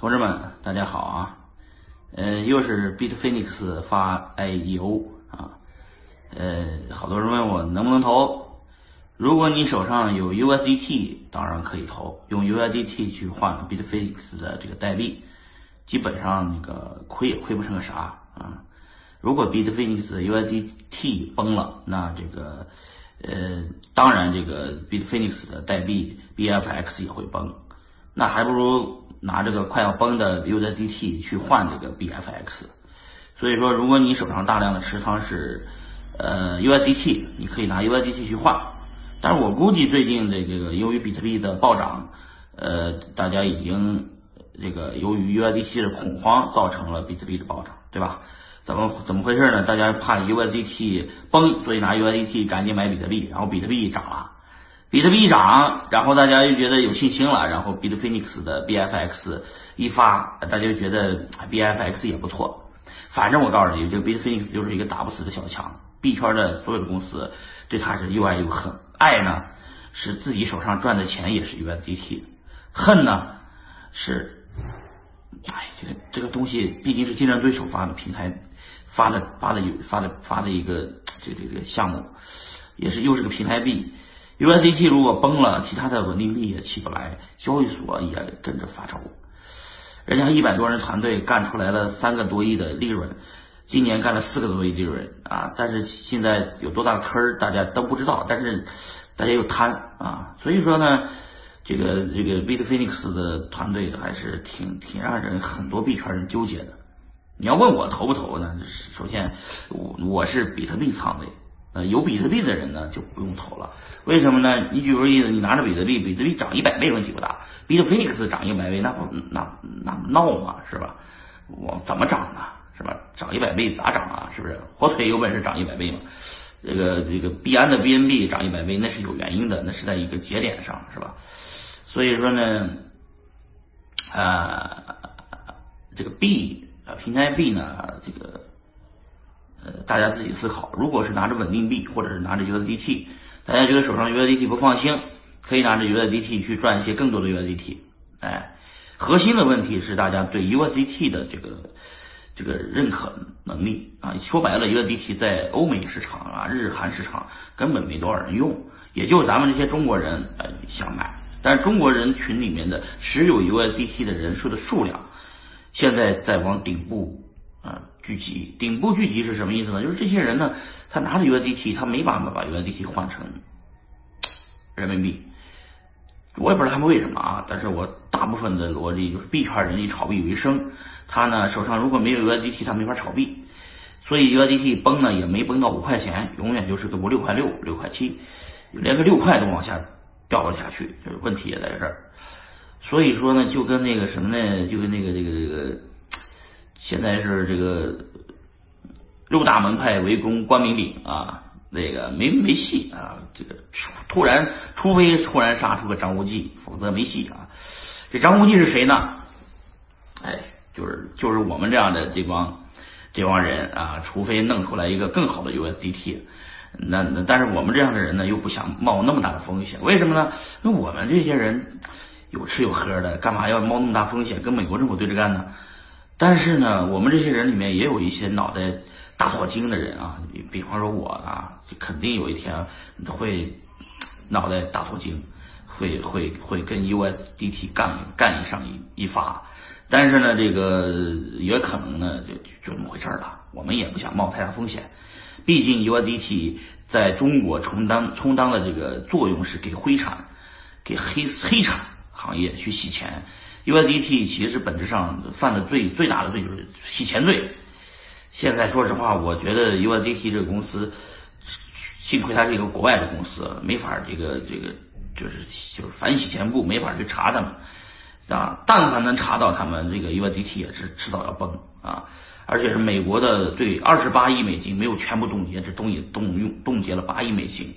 同志们，大家好啊！呃，又是 Bitfinex 发 IEO 啊，呃，好多人问我能不能投。如果你手上有 USDT，当然可以投，用 USDT 去换 Bitfinex 的这个代币，基本上那个亏也亏不成个啥啊。如果 Bitfinex 的 USDT 崩了，那这个呃，当然这个 Bitfinex 的代币 BFX 也会崩，那还不如。拿这个快要崩的 USDT 去换这个 BFX，所以说，如果你手上大量的持仓是呃 USDT，你可以拿 USDT 去换。但是我估计最近这个由于比特币的暴涨，呃，大家已经这个由于 USDT 的恐慌造成了比特币的暴涨，对吧？怎么怎么回事呢？大家怕 USDT 崩，所以拿 USDT 赶紧买比特币，然后比特币涨了。比特币一涨，然后大家又觉得有信心了，然后 Bitfinex 的 BFX 一发，大家就觉得 BFX 也不错。反正我告诉你，这个 Bitfinex 就是一个打不死的小强。币圈的所有的公司对它是又爱又恨。爱呢是自己手上赚的钱也是 USDT，恨呢是，哎，这个这个东西毕竟是竞争对手发的平台发的发的有发的发的一个这这个项目，也是又是个平台币。USDT 如果崩了，其他的稳定币也起不来，交易所也跟着发愁。人家一百多人团队干出来了三个多亿的利润，今年干了四个多亿利润啊！但是现在有多大坑儿，大家都不知道。但是大家又贪啊，所以说呢，这个这个 Bitfinex 的团队还是挺挺让人很多币圈人纠结的。你要问我投不投呢？首先，我我是比特币仓位。呃，有比特币的人呢就不用投了，为什么呢？你举个例子，你拿着比特币，比特币涨一百倍问题不大，比特 Phoenix 涨一百倍，那不那那闹嘛，是吧？我怎么涨啊？是吧？涨一百倍咋涨啊？是不是？火腿有本事涨一百倍嘛？这个这个币安的 BNB 涨一百倍，那是有原因的，那是在一个节点上，是吧？所以说呢，啊，这个币啊，平台币呢，这个。呃，大家自己思考。如果是拿着稳定币，或者是拿着 USDT，大家觉得手上 USDT 不放心，可以拿着 USDT 去赚一些更多的 USDT。哎，核心的问题是大家对 USDT 的这个这个认可能力啊。说白了，USDT 在欧美市场啊、日韩市场根本没多少人用，也就咱们这些中国人呃想买。但是中国人群里面的持有 USDT 的人数的数量，现在在往顶部。啊，聚集顶部聚集是什么意思呢？就是这些人呢，他拿着 USDT，他没办法把 USDT 换成人民币。我也不知道他们为什么啊，但是我大部分的逻辑就是币圈人以炒币为生，他呢手上如果没有 USDT，他没法炒币，所以 USDT 崩呢也没崩到五块钱，永远就是个五六块六、六块七，连个六块都往下掉了下去，就是问题也在这儿。所以说呢，就跟那个什么呢，就跟那个这个这个。现在是这个六大门派围攻关明顶啊，那个没没戏啊！这个突然，除非突然杀出个张无忌，否则没戏啊！这张无忌是谁呢？哎，就是就是我们这样的这帮这帮人啊，除非弄出来一个更好的 USDT，那那但是我们这样的人呢，又不想冒那么大的风险，为什么呢？那我们这些人有吃有喝的，干嘛要冒那么大风险跟美国政府对着干呢？但是呢，我们这些人里面也有一些脑袋大错精的人啊，比比方说我啊，肯定有一天会脑袋大错精，会会会跟 USDT 干干上一一发。但是呢，这个也可能呢，就就这么回事了。我们也不想冒太大风险，毕竟 USDT 在中国充当充当的这个作用是给灰产、给黑黑产行业去洗钱。USDT 其实本质上犯的罪最大的罪就是洗钱罪。现在说实话，我觉得 USDT 这个公司，幸亏它是一个国外的公司，没法这个这个就是就是反洗钱部没法去查他们啊。但凡能查到他们，这个 USDT 也是迟早要崩啊。而且是美国的对二十八亿美金没有全部冻结，这东西冻用冻结了八亿美金，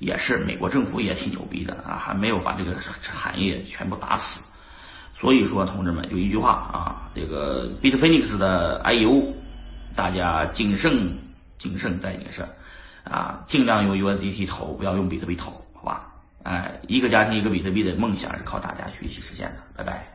也是美国政府也挺牛逼的啊，还没有把这个产业全部打死。所以说，同志们有一句话啊，这个 Bitfinex 的 IU，大家谨慎、谨慎再谨慎，啊，尽量用 USDT 投，不要用比特币投，好吧？哎，一个家庭一个比特币的梦想是靠大家学习实现的，拜拜。